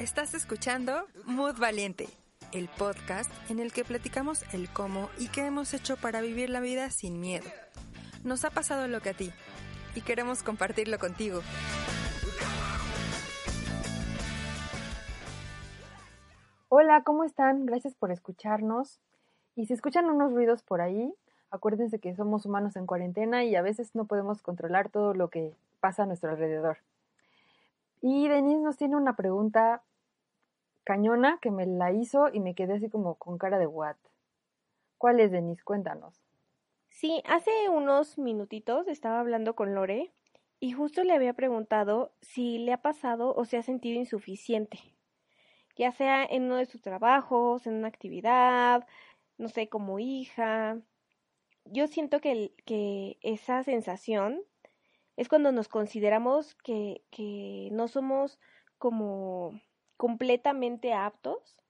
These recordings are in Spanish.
Estás escuchando Mood Valiente, el podcast en el que platicamos el cómo y qué hemos hecho para vivir la vida sin miedo. Nos ha pasado lo que a ti y queremos compartirlo contigo. Hola, ¿cómo están? Gracias por escucharnos. Y si escuchan unos ruidos por ahí, acuérdense que somos humanos en cuarentena y a veces no podemos controlar todo lo que pasa a nuestro alrededor. Y Denise nos tiene una pregunta cañona que me la hizo y me quedé así como con cara de what. ¿Cuál es, Denise? Cuéntanos. Sí, hace unos minutitos estaba hablando con Lore y justo le había preguntado si le ha pasado o se ha sentido insuficiente, ya sea en uno de sus trabajos, en una actividad, no sé, como hija. Yo siento que, que esa sensación es cuando nos consideramos que, que no somos como completamente aptos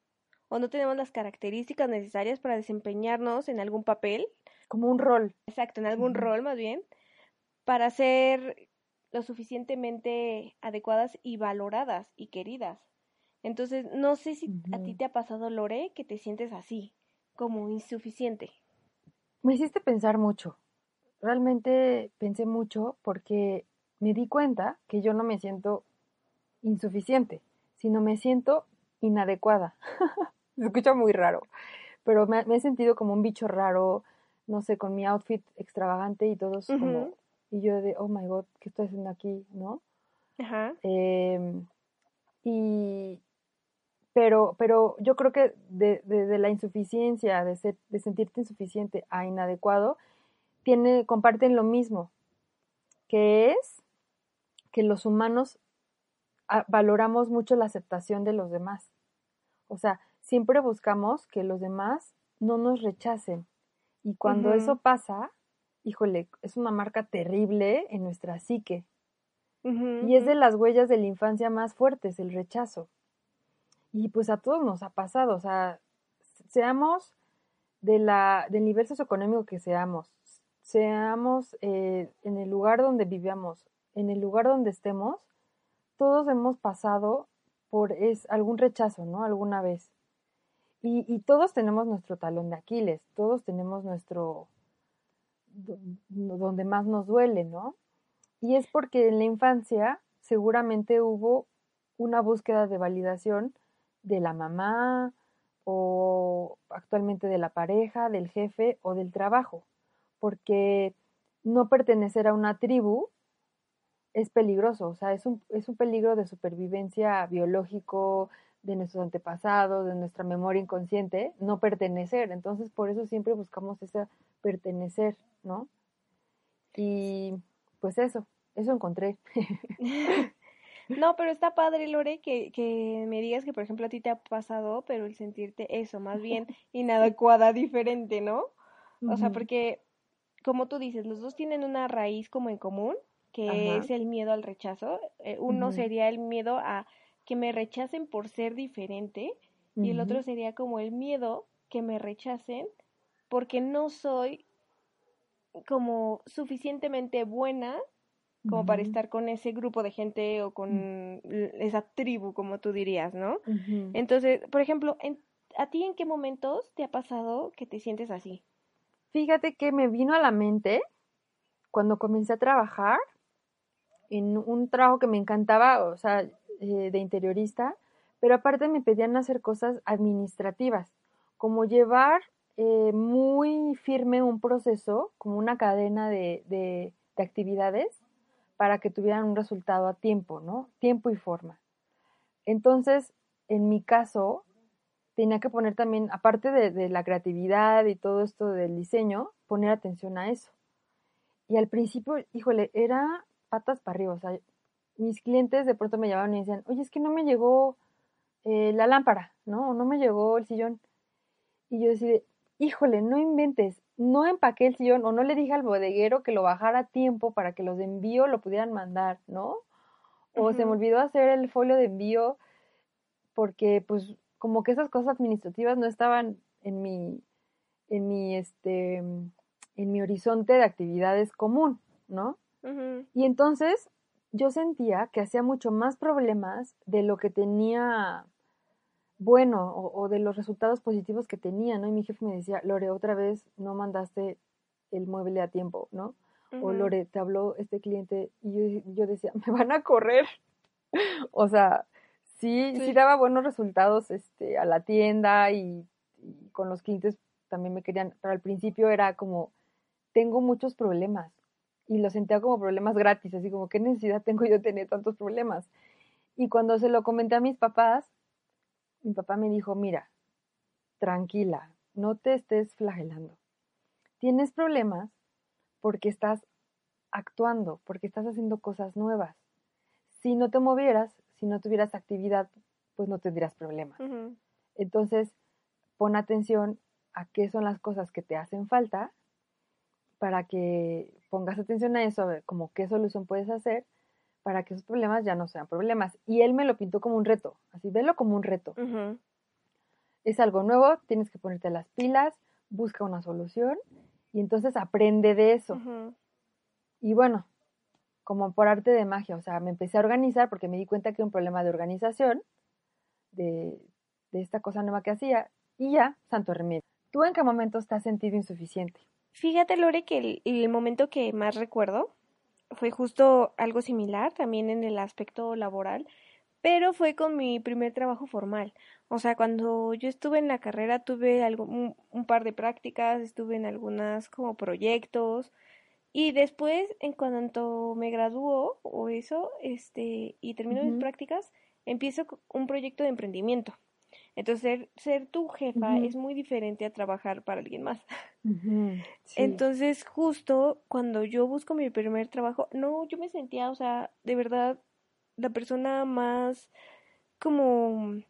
o no tenemos las características necesarias para desempeñarnos en algún papel. Como un rol. Exacto, en algún rol más bien, para ser lo suficientemente adecuadas y valoradas y queridas. Entonces, no sé si a ti te ha pasado, Lore, que te sientes así, como insuficiente. Me hiciste pensar mucho. Realmente pensé mucho porque me di cuenta que yo no me siento insuficiente, sino me siento inadecuada. Se escucha muy raro, pero me, he sentido como un bicho raro, no sé, con mi outfit extravagante y todos como... Y yo de, oh my god, ¿qué estoy haciendo aquí? ¿No? Ajá. Em, y, pero, pero yo creo que de, de, la insuficiencia, de, ser, de sentirte insuficiente a inadecuado, tiene, comparten lo mismo, que es que los humanos valoramos mucho la aceptación de los demás. O sea, siempre buscamos que los demás no nos rechacen. Y cuando eso pasa, híjole, es una marca terrible en nuestra psique. y es de las huellas de la infancia más fuertes, el rechazo. Y pues a todos nos ha pasado, o sea, seamos de la, del nivel socioeconómico que seamos, seamos eh, en el lugar donde vivamos, en el lugar donde estemos, todos hemos pasado por algún rechazo, ¿no? Alguna vez. Y, y todos tenemos nuestro talón de Aquiles, todos tenemos nuestro, donde más nos duele, ¿no? Y es porque en la infancia seguramente hubo una búsqueda de validación de la mamá o actualmente de la pareja, del jefe o del trabajo, porque no pertenecer a una tribu es peligroso, o sea, es un, es un peligro de supervivencia biológico, de nuestros antepasados, de nuestra memoria inconsciente, no pertenecer. Entonces, por eso siempre buscamos ese pertenecer, ¿no? Y pues eso, eso encontré. no, pero está padre, Lore, que, que me digas que, por ejemplo, a ti te ha pasado, pero el sentirte eso, más bien inadecuada, diferente, ¿no? O sea, porque, como tú dices, los dos tienen una raíz como en común, que es el miedo al rechazo. Eh, uno sería el miedo a que me rechacen por ser diferente y el otro sería como el miedo que me rechacen porque no soy como suficientemente buena como para estar con ese grupo de gente o con esa tribu, como tú dirías, ¿no? Entonces, por ejemplo, ¿a ti en qué momentos te ha pasado que te sientes así? Fíjate que me vino a la mente cuando comencé a trabajar en un trabajo que me encantaba, o sea, eh, de interiorista, pero aparte me pedían hacer cosas administrativas, como llevar eh, muy firme un proceso, como una cadena de, de, actividades para que tuvieran un resultado a tiempo, ¿no? Tiempo y forma. Entonces, en mi caso, tenía que poner también, aparte de, de, la creatividad y todo esto del diseño, poner atención a eso. Y al principio, híjole, era patas para arriba. O sea, mis clientes de pronto me llamaban y decían, oye, es que no me llegó eh, la lámpara, ¿no? O no me llegó el sillón. Y yo decía, híjole, no inventes, no empaqué el sillón o no le dije al bodeguero que lo bajara a tiempo para que los de envío lo pudieran mandar, ¿no? O se me olvidó hacer el folio de envío porque pues como que esas cosas administrativas no estaban en mi, en mi, este, en mi horizonte de actividades común, ¿no? Y entonces yo sentía que hacía mucho más problemas de lo que tenía bueno o, de los resultados positivos que tenía, ¿no? Y mi jefe me decía, Lore, otra vez no mandaste el mueble a tiempo, ¿no? O Lore, te habló este cliente y yo, yo decía, me van a correr. o sea, sí, sí, daba buenos resultados este, a la tienda y, con los clientes también me querían, pero al principio era como, tengo muchos problemas y lo sentía como problemas gratis, así como, ¿qué necesidad tengo yo de tener tantos problemas? Y cuando se lo comenté a mis papás, mi papá me dijo, mira, tranquila, no te estés flagelando. Tienes problemas porque estás actuando, porque estás haciendo cosas nuevas. Si no te movieras, si no tuvieras actividad, pues no tendrías problemas. Entonces, pon atención a qué son las cosas que te hacen falta para que pongas atención a eso, a ver como qué solución puedes hacer para que esos problemas ya no sean problemas. Y él me lo pintó como un reto, así, velo como un reto. Es algo nuevo, tienes que ponerte las pilas, busca una solución y entonces aprende de eso. Y bueno, como por arte de magia, o sea, me empecé a organizar porque me di cuenta que era un problema de organización, de, esta cosa nueva que hacía, y ya, santo remedio. ¿Tú en qué momento te has sentido insuficiente? Fíjate, Lore, que el, momento que más recuerdo fue justo algo similar, también en el aspecto laboral, pero fue con mi primer trabajo formal. O sea, cuando yo estuve en la carrera tuve algo, un, un par de prácticas, estuve en algunas como proyectos, y después, en cuanto me graduó o eso, este, y termino mis prácticas, empiezo un proyecto de emprendimiento. Entonces, ser, tu jefa es muy diferente a trabajar para alguien más. Entonces, justo cuando yo busco mi primer trabajo, no, yo me sentía, o sea, de verdad, la persona más como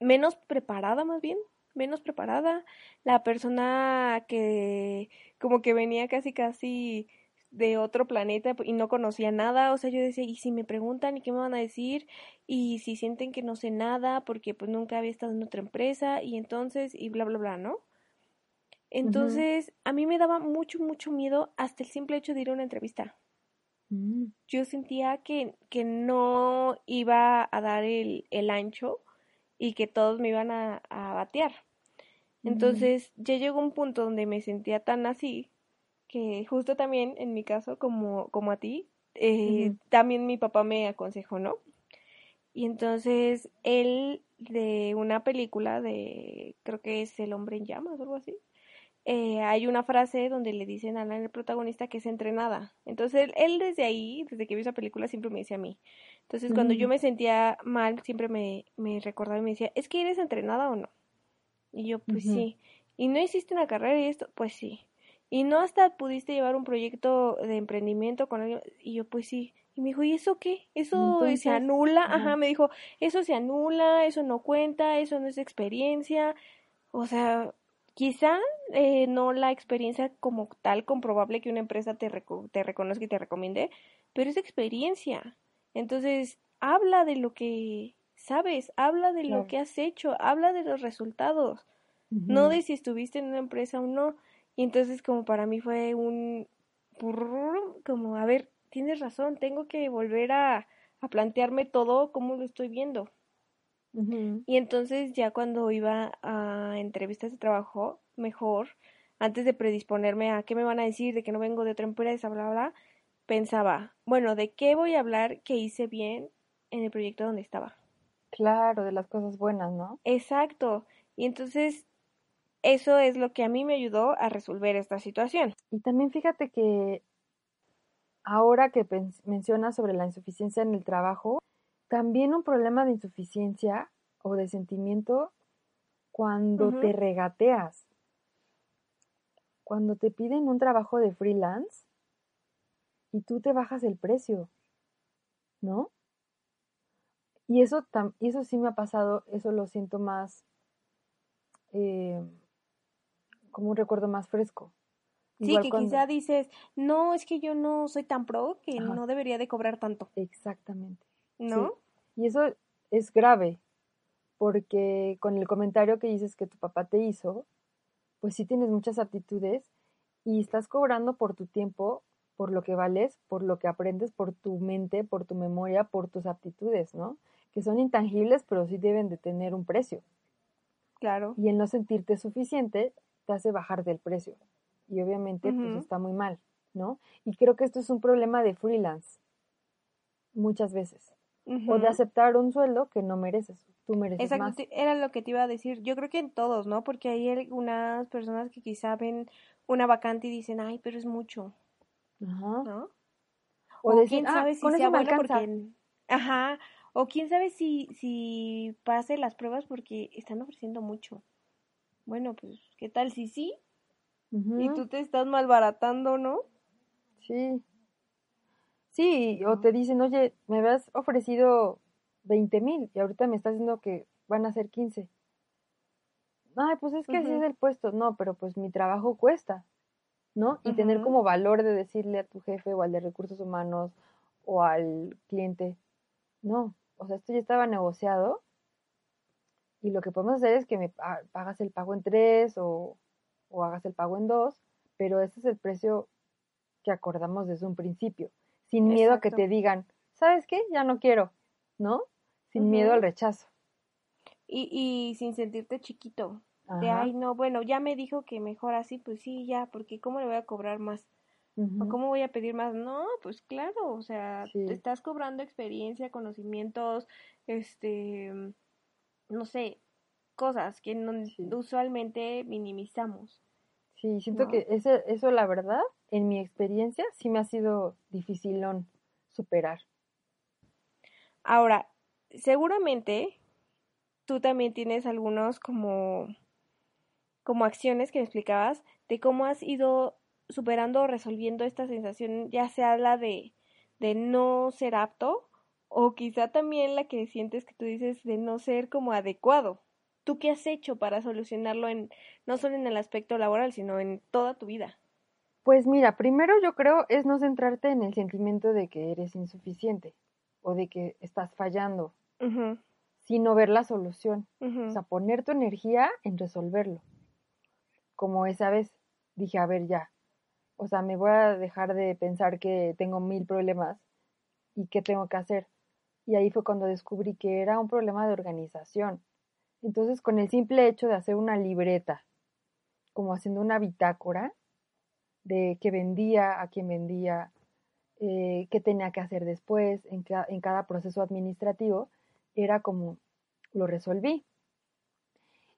menos preparada más bien menos preparada, la persona que como que venía casi casi de otro planeta y no conocía nada, o sea, yo decía, ¿y si me preguntan y qué me van a decir? Y si sienten que no sé nada porque pues nunca había estado en otra empresa y entonces y bla bla bla, ¿no? Entonces, a mí me daba mucho mucho miedo hasta el simple hecho de ir a una entrevista. Mm. Yo sentía que, que no iba a dar el, el ancho y que todos me iban a, a batear. Entonces ya llegó un punto donde me sentía tan así que justo también en mi caso como, como a ti, eh, también mi papá me aconsejó, ¿no? Y entonces él de una película de, creo que es El hombre en llamas o algo así, eh, hay una frase donde le dicen a la el protagonista que es entrenada. Entonces él, desde ahí, desde que vi esa película, siempre me decía a mí. Entonces cuando yo me sentía mal, siempre me, me recordaba y me decía, ¿es que eres entrenada o no? Y yo, pues sí. ¿Y no hiciste una carrera y esto? Pues sí. ¿Y no hasta pudiste llevar un proyecto de emprendimiento con alguien? Y yo, pues sí. Y me dijo, ¿y eso qué? ¿Eso se anula? Ajá, me dijo, eso se anula, eso no cuenta, eso no es experiencia. O sea, quizá eh, no la experiencia como tal comprobable que una empresa te, te reconozca y te recomiende, pero es experiencia. Entonces, habla de lo que sabes, habla de lo que has hecho, habla de los resultados, no de si estuviste en una empresa o no. Y entonces como para mí fue un como, a ver, tienes razón, tengo que volver a, a plantearme todo como lo estoy viendo. Y entonces ya cuando iba a entrevistas de trabajo, mejor, antes de predisponerme a qué me van a decir, de que no vengo de otra empresa, bla, bla, bla, pensaba, bueno, ¿de qué voy a hablar que hice bien en el proyecto donde estaba? Claro, de las cosas buenas, ¿no? Exacto. Y entonces eso es lo que a mí me ayudó a resolver esta situación. Y también fíjate que ahora que mencionas sobre la insuficiencia en el trabajo, también un problema de insuficiencia o de sentimiento cuando te regateas. Cuando te piden un trabajo de freelance y tú te bajas el precio, ¿no? Y eso, eso sí me ha pasado, eso lo siento más, eh, como un recuerdo más fresco. sí, que quizá dices, no, es que yo no soy tan pro que no debería de cobrar tanto. Exactamente. ¿No? Y eso es grave, porque con el comentario que dices que tu papá te hizo, pues sí tienes muchas aptitudes y estás cobrando por tu tiempo, por lo que vales, por lo que aprendes, por tu mente, por tu memoria, por tus aptitudes, ¿no? Que son intangibles, pero sí deben de tener un precio. Claro. Y el no sentirte suficiente te hace bajar del precio. Y obviamente, pues está muy mal, ¿no? Y creo que esto es un problema de freelance, muchas veces. O de aceptar un sueldo que no mereces. Tú mereces Exacto, era lo que te iba a decir. Yo creo que en todos, ¿no? Porque hay algunas personas que quizá ven una vacante y dicen, ay, pero es mucho. Ajá. ¿No? O, quién ah, sabe si sea bueno porque... Ajá. O quién sabe si, si pase las pruebas porque están ofreciendo mucho. Bueno, pues, ¿qué tal si sí? Y tú te estás malbaratando, ¿no? Sí. Sí, o te dicen, oye, me habías ofrecido 20 mil y ahorita me estás diciendo que van a ser 15. Ay, pues es que así es el puesto. No, pero pues mi trabajo cuesta, ¿no? Y tener como valor de decirle a tu jefe o al de recursos humanos o al cliente, no, o sea, esto ya estaba negociado y lo que podemos hacer es que me pagas el pago en tres o, o hagas el pago en dos, pero ese es el precio que acordamos desde un principio, sin miedo a que te digan, ¿sabes qué? Ya no quiero, ¿no? Sin miedo al rechazo. Y, y sin sentirte chiquito. De, ay, no, bueno, ya me dijo que mejor así, pues sí, ya, porque ¿cómo le voy a cobrar más? ¿O cómo voy a pedir más? No, pues claro, o sea, te estás cobrando experiencia, conocimientos, este, no sé, cosas que no, usualmente minimizamos. Sí, siento que ese, eso, la verdad, en mi experiencia, sí me ha sido dificilón superar. Ahora, seguramente tú también tienes algunos como, como acciones que me explicabas de cómo has ido superando o resolviendo esta sensación, ya sea la de, de no ser apto o quizá también la que sientes que tú dices de no ser como adecuado. ¿Tú qué has hecho para solucionarlo en no solo en el aspecto laboral, sino en toda tu vida? Pues mira, primero yo creo es no centrarte en el sentimiento de que eres insuficiente o de que estás fallando, sino ver la solución. O sea, poner tu energía en resolverlo. Como esa vez dije, a ver, ya. O sea, me voy a dejar de pensar que tengo mil problemas y qué tengo que hacer. Y ahí fue cuando descubrí que era un problema de organización. Entonces, con el simple hecho de hacer una libreta, como haciendo una bitácora de qué vendía, a quién vendía, eh, qué tenía que hacer después en, en cada proceso administrativo, era como lo resolví.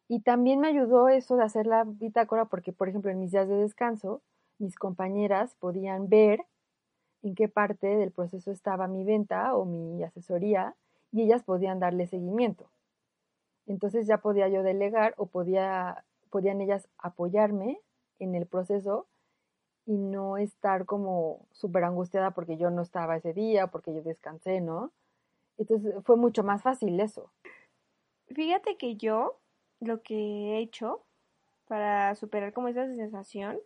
Y también me ayudó eso de hacer la bitácora porque, por ejemplo, en mis días de descanso, mis compañeras podían ver en qué parte del proceso estaba mi venta o mi asesoría y ellas podían darle seguimiento. Entonces ya podía yo delegar o podía, podían ellas apoyarme en el proceso y no estar como súper angustiada porque yo no estaba ese día, porque yo descansé, ¿no? Entonces fue mucho más fácil eso. Fíjate que yo lo que he hecho para superar como esa sensación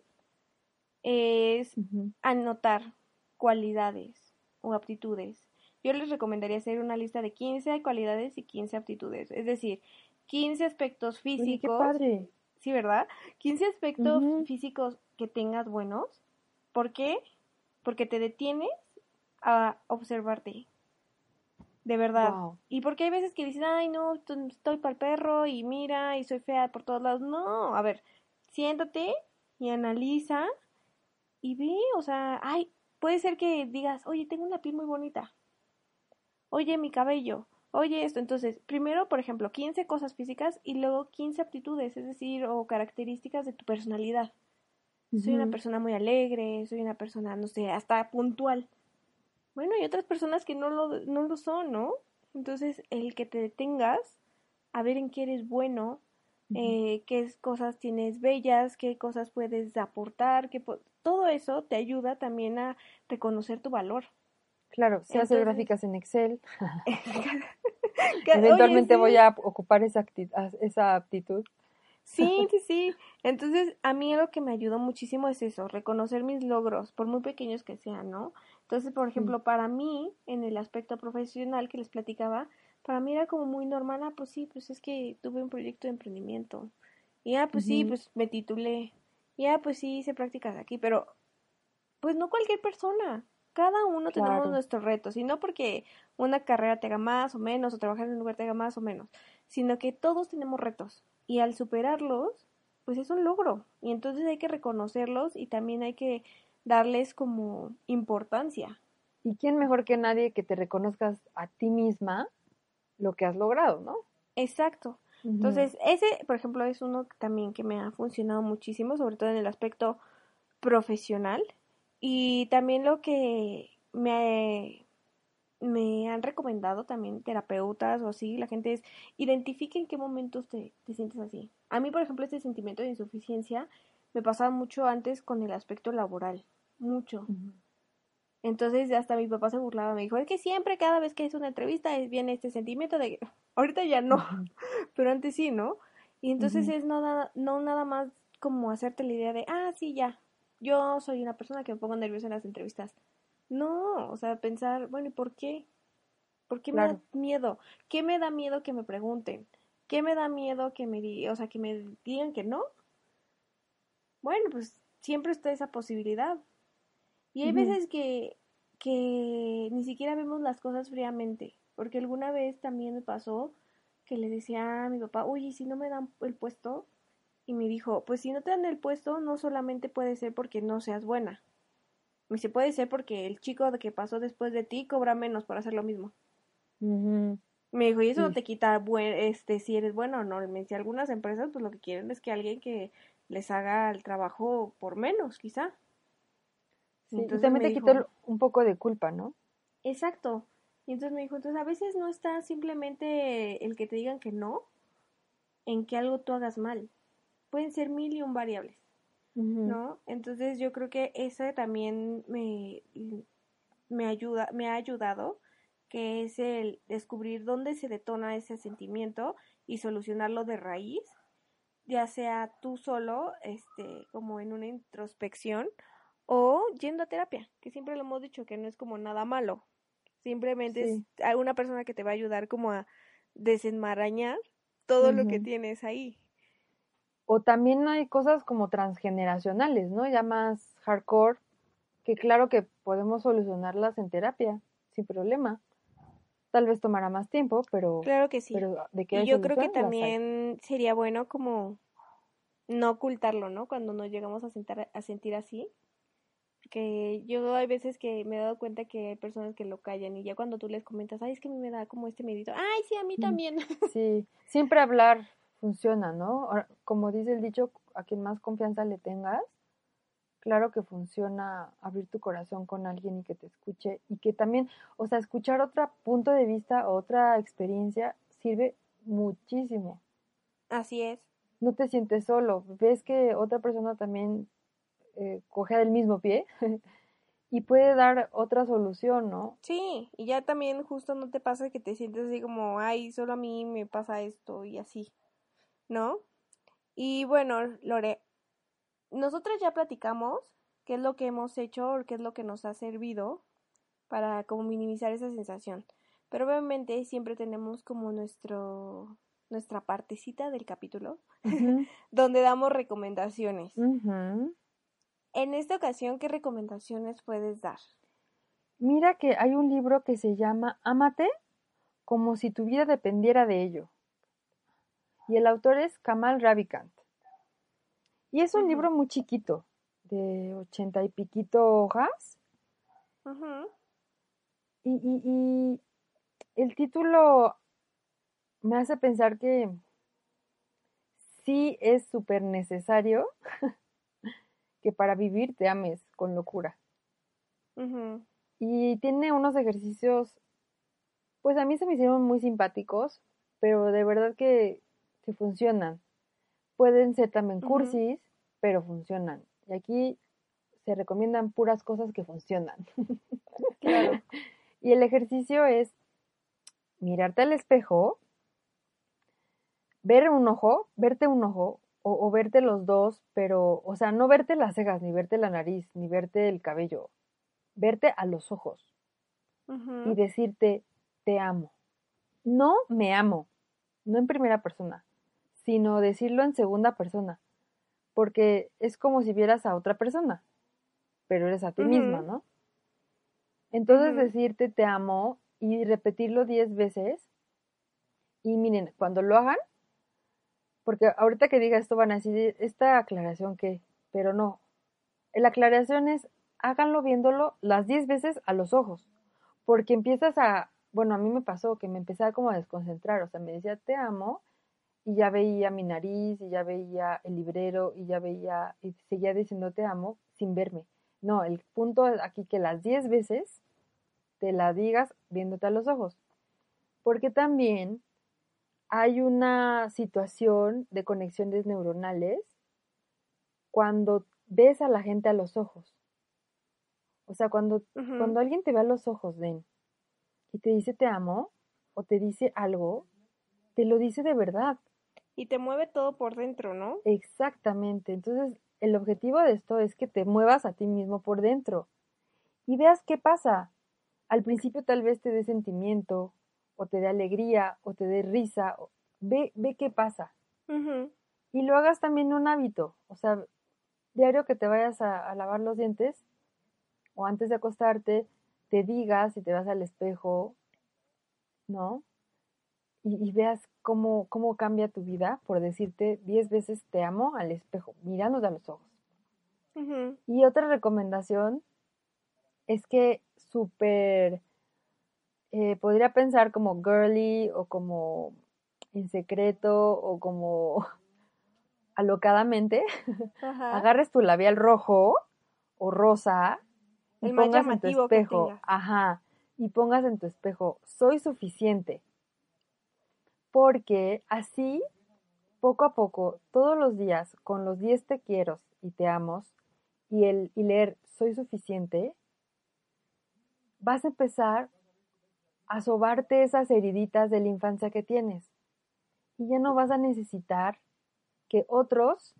es anotar cualidades o aptitudes. Yo les recomendaría hacer una lista de 15 cualidades y 15 aptitudes, es decir, 15 aspectos físicos. qué padre. Sí, ¿verdad? 15 aspectos físicos que tengas buenos. ¿Por qué? Porque te detienes a observarte. De verdad. Y porque hay veces que dices, ay, no, estoy para el perro y mira, y soy fea por todos lados. No, a ver, siéntate y analiza y ve, o sea, ay, puede ser que digas, oye, tengo una piel muy bonita. Oye, mi cabello. Oye, esto. Entonces, primero, por ejemplo, 15 cosas físicas y luego 15 aptitudes, es decir, o características de tu personalidad soy una persona muy alegre, soy una persona, no sé, hasta puntual. Bueno, hay otras personas que no lo, no lo son, ¿no? Entonces, el que te detengas a ver en qué eres bueno, eh, qué cosas tienes bellas, qué cosas puedes aportar, qué todo eso te ayuda también a reconocer tu valor. Claro, hace Entonces- gráficas en Excel. Que- Eventualmente oye, voy a ocupar esa, esa aptitud. Sí, sí, sí. Entonces, a mí lo que me ayudó muchísimo es eso, reconocer mis logros, por muy pequeños que sean, ¿no? Entonces, por ejemplo, para mí, en el aspecto profesional que les platicaba, para mí era como muy normal, ah, pues sí, pues es que tuve un proyecto de emprendimiento. Y ah, pues sí, pues me titulé. Y ah, pues sí, hice prácticas aquí, pero pues no cualquier persona. Cada uno tenemos nuestros retos, y no porque una carrera te haga más o menos, o trabajar en un lugar te haga más o menos, sino que todos tenemos retos, y al superarlos, pues es un logro, y entonces hay que reconocerlos y también hay que darles como importancia. ¿Y quién mejor que nadie que te reconozcas a ti misma lo que has logrado, ¿no? Exacto. Entonces, ese, por ejemplo, es uno también que me ha funcionado muchísimo, sobre todo en el aspecto profesional. Y también lo que me, me han recomendado también terapeutas o así, la gente es, identifica en qué momentos te, te sientes así. A mí, por ejemplo, este sentimiento de insuficiencia me pasaba mucho antes con el aspecto laboral, mucho. Entonces hasta mi papá se burlaba, me dijo, es que siempre cada vez que es una entrevista es- viene este sentimiento de ahorita ya no, pero antes sí, ¿no? Y entonces es no nada, no nada más como hacerte la idea de, ah, sí, ya, yo soy una persona que me pongo nerviosa en las entrevistas. No, o sea, pensar, bueno, ¿y por qué? ¿Por qué me Claro. da miedo? ¿Qué me da miedo que me pregunten? ¿Qué me da miedo que me di, o sea, que me digan que no? Bueno, pues siempre está esa posibilidad. Y hay veces que, que ni siquiera vemos las cosas fríamente, porque alguna vez también me pasó que le decía a mi papá, oye, ¿y si no me dan el puesto, y me dijo, pues si no te dan el puesto, no solamente puede ser porque no seas buena. Me dice, puede ser porque el chico que pasó después de ti cobra menos por hacer lo mismo. Me dijo, y eso no te quita buen, este, si eres bueno o no. Me dice, algunas empresas, pues lo que quieren es que alguien que les haga el trabajo por menos, quizá. Sí, y Entonces también te dijo- un poco de culpa, ¿no? Exacto. Y entonces me dijo, entonces a veces no está simplemente el que te digan que no, en que algo tú hagas mal. Pueden ser mil y un variables. ¿no? Entonces yo creo que ese también me, me ayuda, me ha ayudado, que es el descubrir dónde se detona ese sentimiento y solucionarlo de raíz, ya sea tú solo, este, como en una introspección, o yendo a terapia, que siempre lo hemos dicho que no es como nada malo. Simplemente Sí. es a una persona que te va a ayudar como a desenmarañar todo lo que tienes ahí. O también hay cosas como transgeneracionales, ¿no? Ya más hardcore, que claro que podemos solucionarlas en terapia, sin problema. Tal vez tomará más tiempo, pero, Claro que sí. pero de Y hay yo creo que también sería bueno como no ocultarlo, ¿no? Cuando nos llegamos a, sentar, a sentir así. Porque yo hay veces que me he dado cuenta que hay personas que lo callan y ya cuando tú les comentas, ay, es que a mí me da como este medito, ay, sí, a mí Mm. también. Sí, siempre hablar funciona, ¿no? Como dice el dicho, a quien más confianza le tengas, claro que funciona abrir tu corazón con alguien y que te escuche y que también, o sea, escuchar otro punto de vista, otra experiencia sirve muchísimo. Así es. No te sientes solo, ves que otra persona también eh, coge del mismo pie y puede dar otra solución, ¿no? Sí, y ya también justo no te pasa que te sientes así como, ay, solo a mí me pasa esto y así, ¿no? Y bueno, Lore, nosotros ya platicamos qué es lo que hemos hecho o qué es lo que nos ha servido para como minimizar esa sensación. Pero obviamente siempre tenemos como nuestro nuestra partecita del capítulo donde damos recomendaciones. En esta ocasión, ¿qué recomendaciones puedes dar? Mira que hay un libro que se llama Ámate como si tu vida dependiera de ello. Y el autor es Kamal Ravikant. Y es un libro muy chiquito, de ochenta y piquito hojas. Ujú, Y, y- y el título me hace pensar que sí es súper necesario que para vivir te ames con locura. Y tiene unos ejercicios, pues a mí se me hicieron muy simpáticos, pero de verdad que, que funcionan. Pueden ser también cursis, pero funcionan. Y aquí se recomiendan puras cosas que funcionan. Claro. Y el ejercicio es mirarte al espejo, ver un ojo, verte un ojo o, o verte los dos, pero, o sea, no verte las cejas, ni verte la nariz, ni verte el cabello, verte a los ojos y decirte, te amo. No me amo, no en primera persona, sino decirlo en segunda persona, porque es como si vieras a otra persona, pero eres a ti misma. ¿no? Entonces decirte te amo y repetirlo diez veces, y miren, cuando lo hagan, porque ahorita que diga esto van a decir, esta aclaración que, pero no, la aclaración es, háganlo viéndolo las 10 veces a los ojos, porque empiezas a, bueno, a mí me pasó que me empezaba como a desconcentrar, o sea, me decía, te amo, y ya veía mi nariz, y ya veía el librero, y ya veía, y seguía diciendo te amo sin verme. No, el punto es aquí que las 10 veces te la digas viéndote a los ojos, porque también hay una situación de conexiones neuronales cuando ves a la gente a los ojos. O sea, cuando, cuando alguien te ve a los ojos, Den, y te dice te amo, o te dice algo, te lo dice de verdad. Y te mueve todo por dentro, ¿no? Exactamente. Entonces, el objetivo de esto es que te muevas a ti mismo por dentro y veas qué pasa. Al principio tal vez te dé sentimiento, o te dé alegría, o te dé risa. Ve, ve qué pasa. Y lo hagas también un hábito. O sea, diario que te vayas a, a lavar los dientes o antes de acostarte, te digas y te vas al espejo, ¿no? Y, y veas cómo, cómo cambia tu vida por decirte diez veces te amo al espejo, mirándote a los ojos. Y otra recomendación es que súper, eh, podría pensar como girly o como en secreto o como alocadamente, Ajá. agarres tu labial rojo o rosa y El pongas en tu espejo, ajá, y pongas en tu espejo, soy suficiente. Porque así, poco a poco, todos los días, con los 10 te quiero y te amos, y, el, y leer soy suficiente, vas a empezar a sobarte esas heriditas de la infancia que tienes. Y ya no vas a necesitar que otros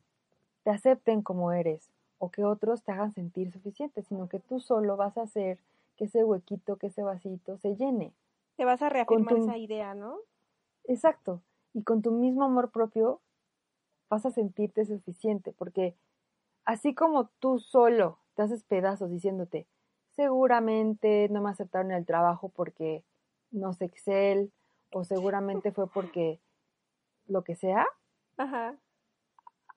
te acepten como eres o que otros te hagan sentir suficiente, sino que tú solo vas a hacer que ese huequito, que ese vasito se llene. Te vas a reafirmar tu- esa idea, ¿no? Exacto. Y con tu mismo amor propio vas a sentirte suficiente, porque así como tú solo te haces pedazos diciéndote, seguramente no me aceptaron el trabajo porque no sé Excel, o seguramente fue porque lo que sea, Ajá.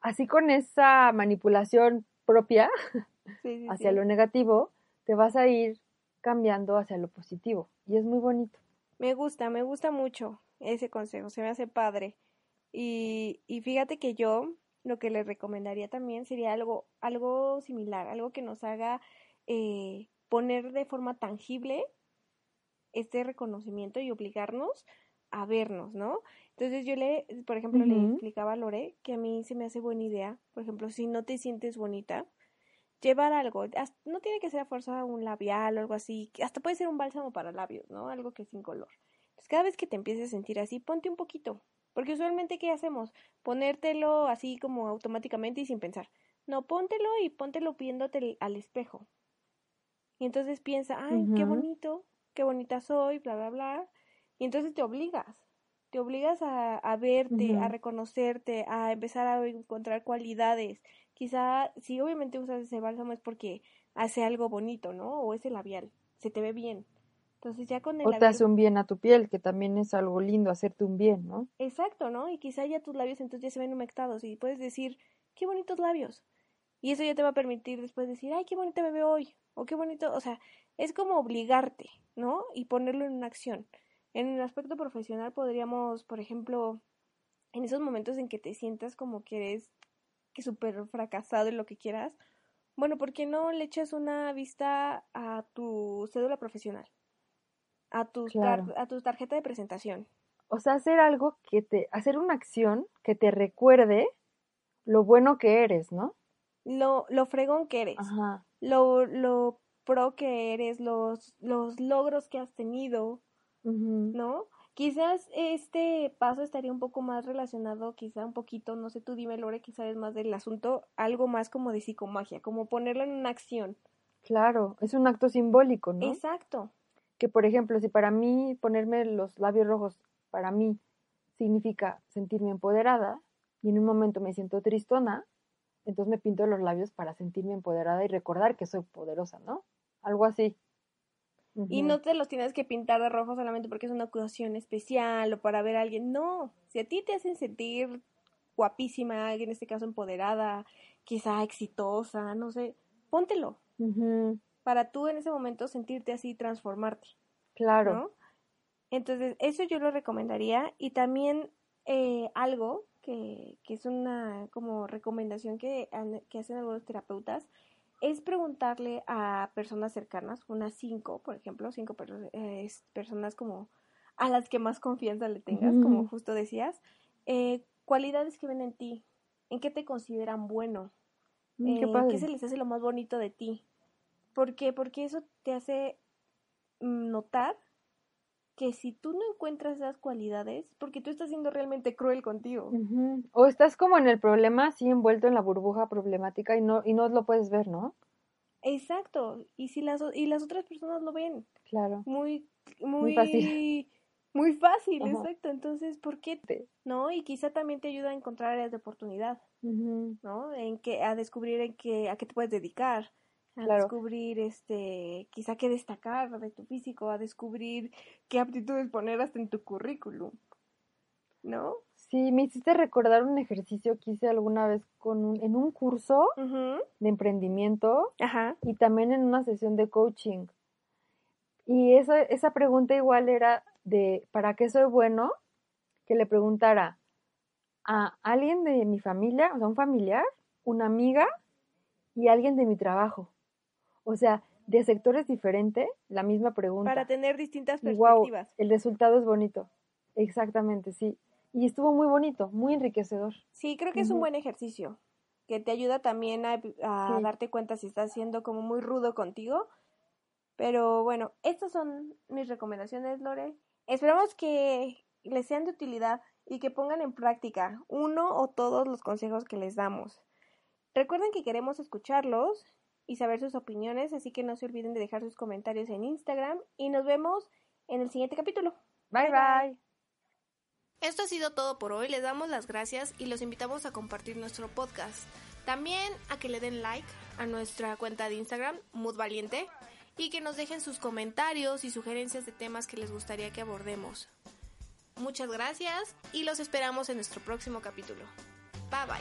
así con esa manipulación propia Sí, sí, hacia sí. lo negativo, te vas a ir cambiando hacia lo positivo. Y es muy bonito. Me gusta, me gusta mucho ese consejo, se me hace padre. Y, y fíjate que yo lo que le recomendaría también sería algo, algo similar, algo que nos haga eh, poner de forma tangible este reconocimiento y obligarnos a vernos, ¿no? Entonces yo le, por ejemplo, le explicaba a Lore que a mí se me hace buena idea, por ejemplo, si no te sientes bonita, llevar algo, no tiene que ser a fuerza un labial o algo así, hasta puede ser un bálsamo para labios, ¿no? Algo que es sin color. Entonces, cada vez que te empieces a sentir así, ponte un poquito, porque usualmente, ¿qué hacemos? Ponértelo así como automáticamente y sin pensar. No, póntelo y póntelo viéndote al espejo. Y entonces piensa, ay, qué bonito, qué bonita soy, bla, bla, bla. Y entonces te obligas, te obligas a, a verte, a reconocerte, a empezar a encontrar cualidades. Quizá, si obviamente usas ese bálsamo es porque hace algo bonito, ¿no? O ese labial, se te ve bien. Entonces ya con el O te labial, hace un bien a tu piel, que también es algo lindo, hacerte un bien, ¿no? exacto, ¿no? Y quizá ya tus labios entonces ya se ven humectados y puedes decir, qué bonitos labios. Y eso ya te va a permitir después decir, ay, qué bonita me veo hoy, o qué bonito, o sea, es como obligarte, ¿no? Y ponerlo en una acción. En el aspecto profesional podríamos, por ejemplo, en esos momentos en que te sientas como que eres que súper fracasado en lo que quieras, bueno, ¿por qué no le echas una vista a tu cédula profesional? A Claro. a tu tarjeta de presentación. O sea, hacer algo que te, hacer una acción que te recuerde lo bueno que eres, ¿no? Lo, lo fregón que eres, Ajá. Lo, lo pro que eres, los, los logros que has tenido, ¿no? Quizás este paso estaría un poco más relacionado, quizá un poquito, no sé, tú dime, Lore, que sabes más del asunto, algo más como de psicomagia, como ponerlo en una acción. Claro, es un acto simbólico, ¿no? Exacto. Que, por ejemplo, si para mí ponerme los labios rojos, para mí, significa sentirme empoderada, y en un momento me siento tristona, entonces me pinto los labios para sentirme empoderada y recordar que soy poderosa, ¿no? Algo así. Y no te los tienes que pintar de rojo solamente porque es una ocasión especial o para ver a alguien. No, si a ti te hacen sentir guapísima, en este caso empoderada, quizá exitosa, no sé, póntelo. Para tú en ese momento sentirte así, transformarte. Claro. Entonces, eso yo lo recomendaría. Y también eh, algo que, que, es una como recomendación que, que hacen algunos terapeutas es preguntarle a personas cercanas, unas cinco, por ejemplo, cinco eh, personas como a las que más confianza le tengas, como justo decías, eh, cualidades que ven en ti, en qué te consideran bueno, mm, eh, qué, se les hace lo más bonito de ti. ¿Por qué? Porque eso te hace mm, notar que si tú no encuentras esas cualidades, porque tú estás siendo realmente cruel contigo. O estás como en el problema, así envuelto en la burbuja problemática y no, y no lo puedes ver, ¿no? Exacto. Y si las, y las otras personas lo ven. Claro. Muy, muy, fácil. Muy fácil, exacto. Entonces, ¿por qué? Te, ¿No? Y quizá también te ayuda a encontrar áreas de oportunidad, ¿no? En que, a descubrir en qué, a qué te puedes dedicar a descubrir este quizá qué destacar de tu físico, a descubrir qué aptitudes poner hasta en tu currículum, ¿no? Sí, me hiciste recordar un ejercicio que hice alguna vez con un, en un curso de emprendimiento y también en una sesión de coaching. Y esa, esa pregunta igual era de ¿para qué soy bueno? Que le preguntara a alguien de mi familia, o sea, un familiar, una amiga y alguien de mi trabajo. O sea, de sectores diferentes, la misma pregunta. Para tener distintas perspectivas. el resultado es bonito. Exactamente, sí. Y estuvo muy bonito, muy enriquecedor. Sí, creo que es un buen ejercicio, que te ayuda también a, darte cuenta si estás siendo como muy rudo contigo. Pero bueno, estas son mis recomendaciones, Lore. Esperamos que les sean de utilidad y que pongan en práctica uno o todos los consejos que les damos. Recuerden que queremos escucharlos y saber sus opiniones, así que no se olviden de dejar sus comentarios en Instagram y nos vemos en el siguiente capítulo. Bye bye. Esto ha sido todo por hoy, les damos las gracias y los invitamos a compartir nuestro podcast. También a que le den like a nuestra cuenta de Instagram, Mood Valiente, y que nos dejen sus comentarios y sugerencias de temas que les gustaría que abordemos. Muchas gracias y los esperamos en nuestro próximo capítulo. Bye bye.